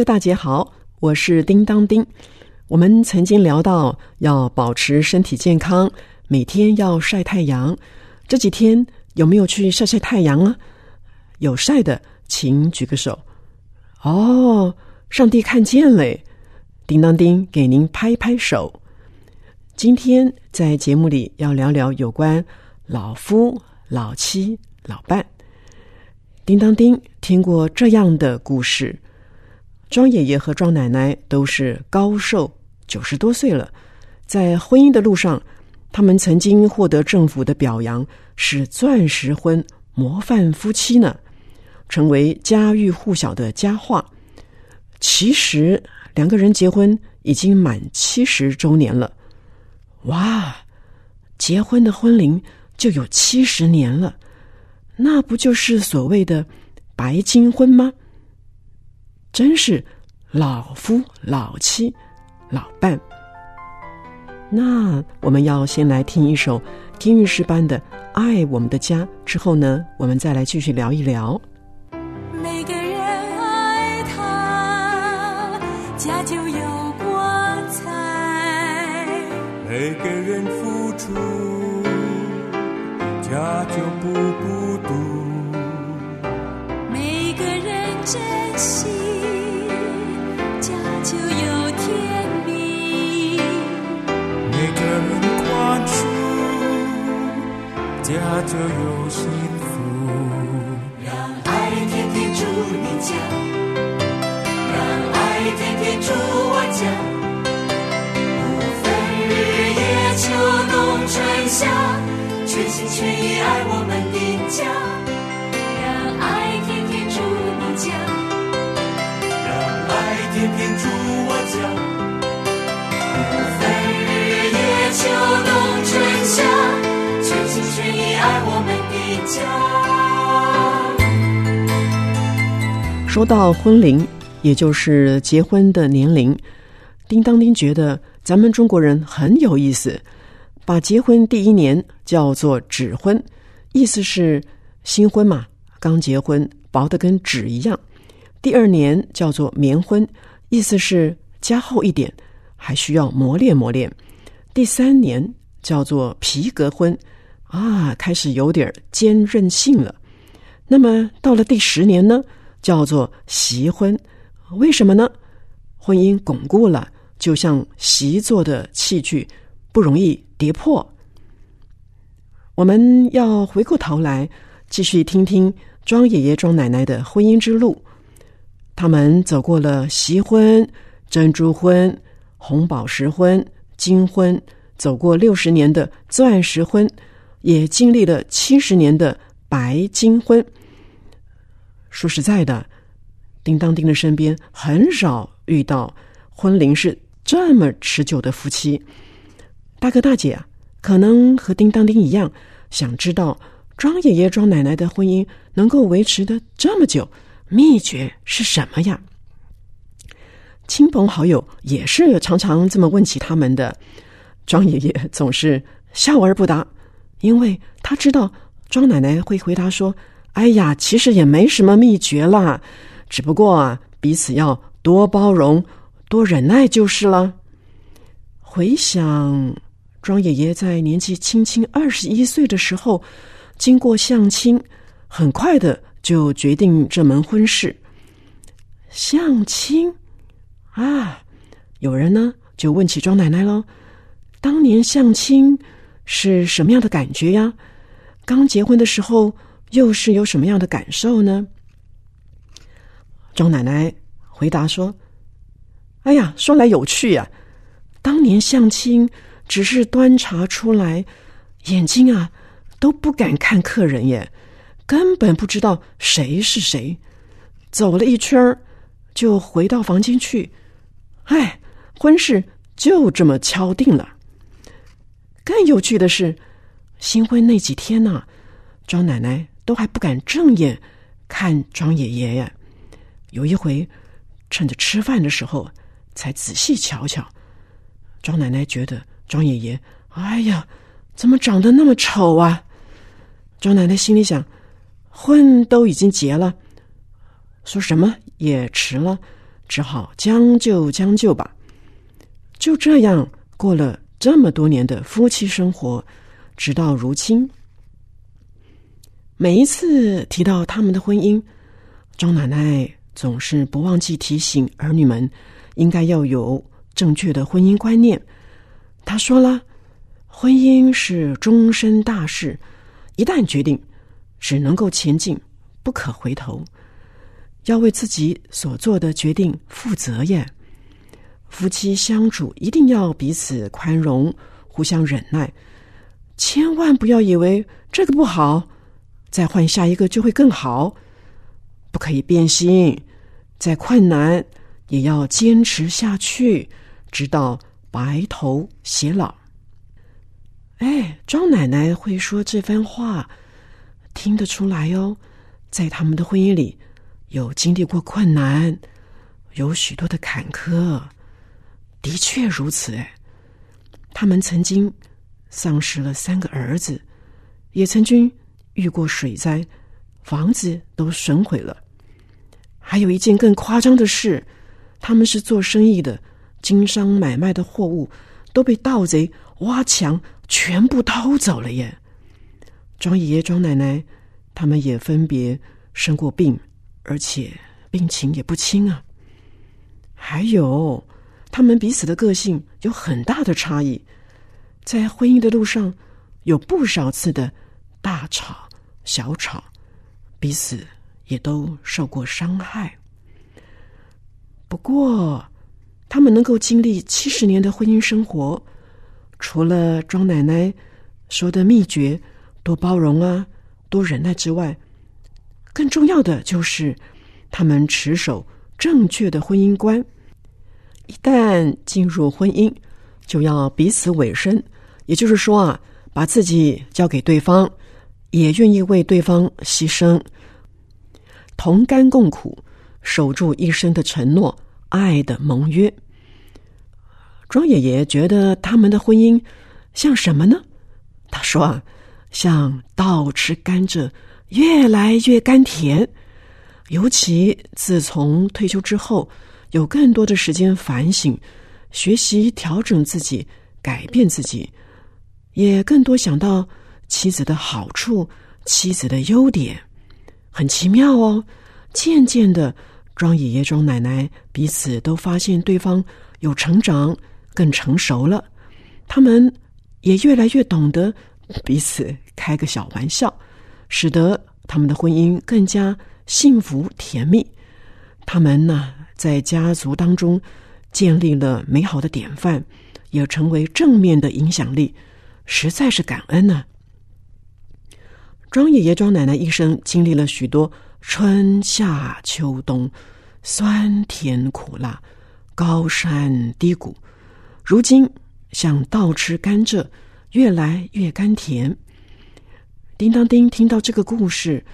大哥大姐好，我是叮当丁。我们曾经聊到要保持身体健康，每天要晒太阳。这几天有没有去晒晒太阳啊？有晒的，请举个手。哦，上帝看见嘞！叮当丁给您拍拍手。今天在节目里要聊聊有关老夫、老妻、老伴。叮当丁听过这样的故事。庄爷爷和庄奶奶都是高寿九十多岁了，在婚姻的路上，他们曾经获得政府的表扬，是钻石婚模范夫妻呢，成为家喻户晓的佳话。其实两个人结婚已经满七十周年了，哇！结婚的婚龄就有七十年了，那不就是所谓的白金婚吗？真是老夫老妻老伴。那我们要先来听一首听韵诗班的《爱我们的家》，之后呢，我们再来继续聊一聊。每个人爱他，家就有光彩；每个人付出，家就不孤独；每个人珍惜，就有甜蜜。每个人宽恕，家就有幸福。让爱天天住你家，让爱天天住我家。不分日夜秋冬春夏，全心全意爱我们说到婚龄，也就是结婚的年龄，叮当丁觉得咱们中国人很有意思，把结婚第一年叫做纸婚，意思是新婚嘛，刚结婚，薄的跟纸一样；第二年叫做棉婚，意思是加厚一点，还需要磨练磨练；第三年叫做皮革婚，啊，开始有点坚韧性了。那么到了第十年呢？叫做习婚，为什么呢？婚姻巩固了，就像习做的器具，不容易跌破。我们要回过头来，继续听听庄爷爷、庄奶奶的婚姻之路。他们走过了习婚、珍珠婚、红宝石婚、金婚，走过六十年的钻石婚，也经历了七十年的白金婚。说实在的，叮当丁的身边很少遇到婚龄是这么持久的夫妻。大哥大姐啊，可能和叮当丁一样，想知道庄爷爷、庄奶奶的婚姻能够维持的这么久，秘诀是什么呀？亲朋好友也是常常这么问起他们的，庄爷爷总是笑而不答，因为他知道庄奶奶会回答说。哎呀，其实也没什么秘诀啦，只不过啊，彼此要多包容、多忍耐就是了。回想庄爷爷在年纪轻轻二十一岁的时候，经过相亲，很快的就决定这门婚事。相亲啊，有人呢就问起庄奶奶喽：当年相亲是什么样的感觉呀？刚结婚的时候。又是有什么样的感受呢？庄奶奶回答说：“哎呀，说来有趣呀，当年相亲只是端茶出来，眼睛啊都不敢看客人耶，根本不知道谁是谁。走了一圈儿，就回到房间去。哎，婚事就这么敲定了。更有趣的是，新婚那几天呢、庄奶奶都还不敢正眼看庄爷爷呀。有一回，趁着吃饭的时候，才仔细瞧瞧。庄奶奶觉得庄爷爷，哎呀，怎么长得那么丑啊？庄奶奶心里想，婚都已经结了，说什么也迟了，只好将就将就吧。就这样过了这么多年的夫妻生活，直到如今。每一次提到他们的婚姻，张奶奶总是不忘记提醒儿女们，应该要有正确的婚姻观念。她说了，婚姻是终身大事，一旦决定，只能够前进，不可回头。要为自己所做的决定负责呀。夫妻相处一定要彼此宽容，互相忍耐，千万不要以为这个不好，再换下一个就会更好。不可以变心，再困难也要坚持下去，直到白头偕老。哎，庄奶奶会说这番话，听得出来哦，在他们的婚姻里有经历过困难，有许多的坎坷。的确如此，哎，他们曾经丧失了三个儿子，也曾经遇过水灾，房子都损毁了。还有一件更夸张的事，他们是做生意的，经商买卖的货物都被盗贼挖墙，全部偷走了耶。庄爷爷、庄奶奶，他们也分别生过病，而且病情也不轻啊。还有。他们彼此的个性有很大的差异，在婚姻的路上有不少次的大吵小吵，彼此也都受过伤害。不过，他们能够经历七十年的婚姻生活，除了庄奶奶说的秘诀——多包容啊，多忍耐之外，更重要的就是他们持守正确的婚姻观。一旦进入婚姻，就要彼此委身，也就是说啊，把自己交给对方，也愿意为对方牺牲，同甘共苦，守住一生的承诺，爱的盟约。庄爷爷觉得他们的婚姻像什么呢？他说啊，像倒吃甘蔗，越来越甘甜。尤其自从退休之后。有更多的时间反省、学习、调整自己、改变自己，也更多想到妻子的好处、妻子的优点，很奇妙哦。渐渐的，庄爷爷、庄奶奶彼此都发现对方有成长，更成熟了。他们也越来越懂得彼此开个小玩笑，使得他们的婚姻更加幸福甜蜜。他们呢？在家族当中建立了美好的典范，也成为正面的影响力，实在是感恩呢。庄爷爷、庄奶奶一生经历了许多春夏秋冬，酸甜苦辣，高山低谷，如今像倒吃甘蔗，越来越甘甜。叮当叮听到这个故事，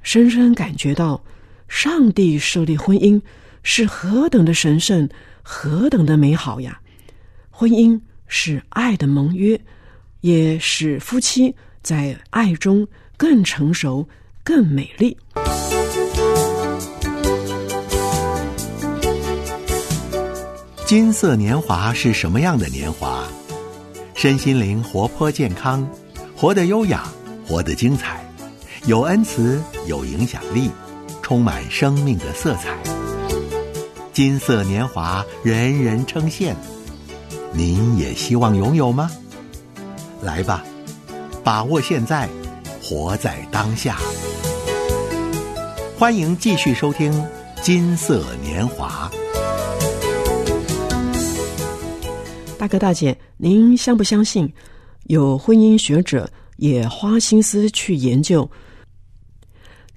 深深感觉到上帝设立婚姻。是何等的神圣，何等的美好呀！婚姻是爱的盟约，也使夫妻在爱中更成熟、更美丽。金色年华是什么样的年华？身心灵活泼健康，活得优雅，活得精彩，有恩慈，有影响力，充满生命的色彩。金色年华，人人称羡。您也希望拥有吗？来吧，把握现在，活在当下。欢迎继续收听《金色年华》。大哥大姐，您相不相信？有婚姻学者也花心思去研究，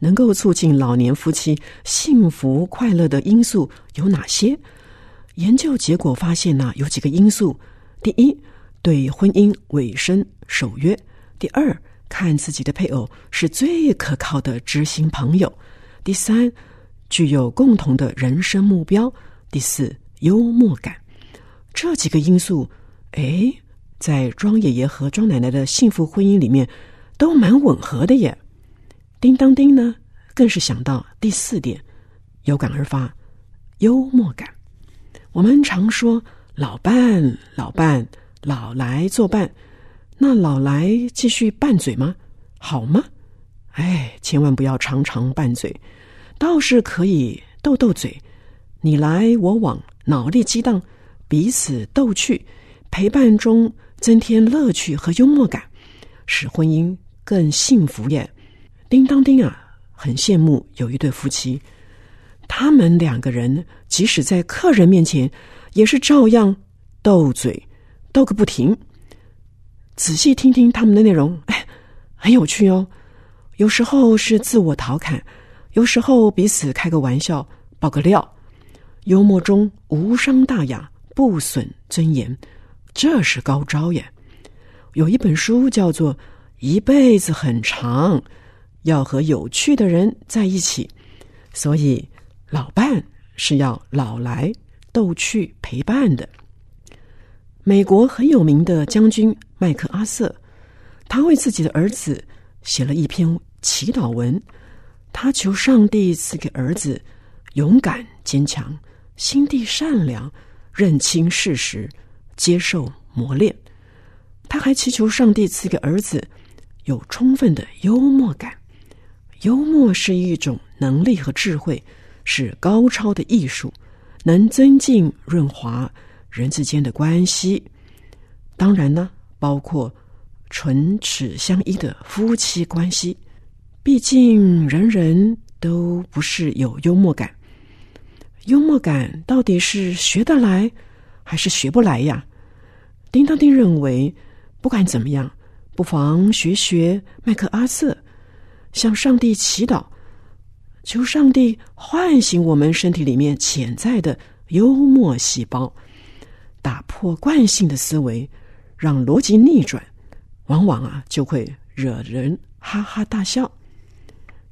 能够促进老年夫妻幸福快乐的因素有哪些？研究结果发现呢，有几个因素：第一，对婚姻委身守约；第二，看自己的配偶是最可靠的知心朋友；第三，具有共同的人生目标；第四，幽默感。这几个因素，哎，在庄爷爷和庄奶奶的幸福婚姻里面都蛮吻合的耶。叮当叮呢，更是想到第四点，有感而发，幽默感。我们常说老伴，老伴，老来作伴，那老来继续拌嘴吗？好吗？哎，千万不要常常拌嘴，倒是可以斗斗嘴，你来我往，脑力激荡。彼此逗趣，陪伴中增添乐趣和幽默感，使婚姻更幸福耶！叮当叮啊，很羡慕有一对夫妻，他们两个人即使在客人面前，也是照样斗嘴，斗个不停。仔细听听他们的内容，哎，很有趣哦。有时候是自我调侃，有时候彼此开个玩笑，爆个料，幽默中无伤大雅。不损尊严，这是高招呀！有一本书叫做《一辈子很长》，要和有趣的人在一起，所以老伴是要老来逗趣陪伴的。美国很有名的将军麦克阿瑟，他为自己的儿子写了一篇祈祷文，他求上帝赐给儿子勇敢坚强，心地善良。认清事实，接受磨练。他还祈求上帝赐给儿子有充分的幽默感。幽默是一种能力和智慧，是高超的艺术，能增进润滑人之间的关系。当然呢，包括唇齿相依的夫妻关系。毕竟人人都不是有幽默感。幽默感到底是学得来，还是学不来呀？叮当丁认为，不管怎么样，不妨学学麦克阿瑟，向上帝祈祷，求上帝唤醒我们身体里面潜在的幽默细胞，打破惯性的思维，让逻辑逆转，往往啊就会惹人哈哈大笑。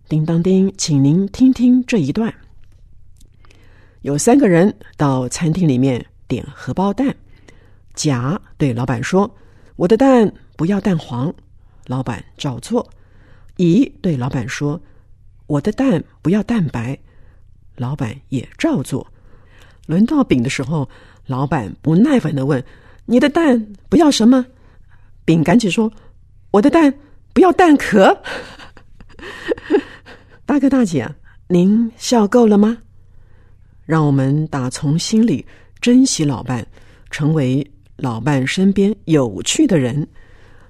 叮当叮，请您听听这一段。有三个人到餐厅里面点荷包蛋，甲对老板说：“我的蛋不要蛋黄。”老板照做。乙对老板说：“我的蛋不要蛋白。”老板也照做。轮到丙的时候，老板不耐烦的问：“你的蛋不要什么？”丙赶紧说：“我的蛋不要蛋壳。”大哥大姐，您笑够了吗？让我们打从心里珍惜老伴，成为老伴身边有趣的人。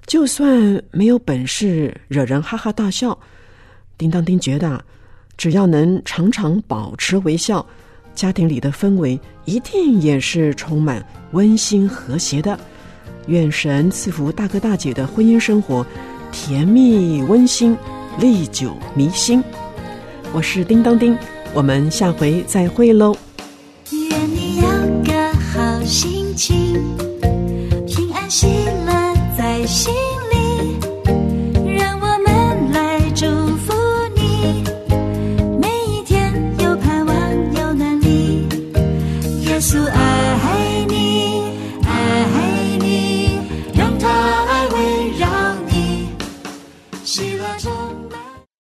就算没有本事惹人哈哈大笑，叮当叮觉得，只要能常常保持微笑，家庭里的氛围一定也是充满温馨和谐的。愿神赐福大哥大姐的婚姻生活，甜蜜温馨，历久弥新。我是叮当丁。我们下回再会喽。愿你有个好心心。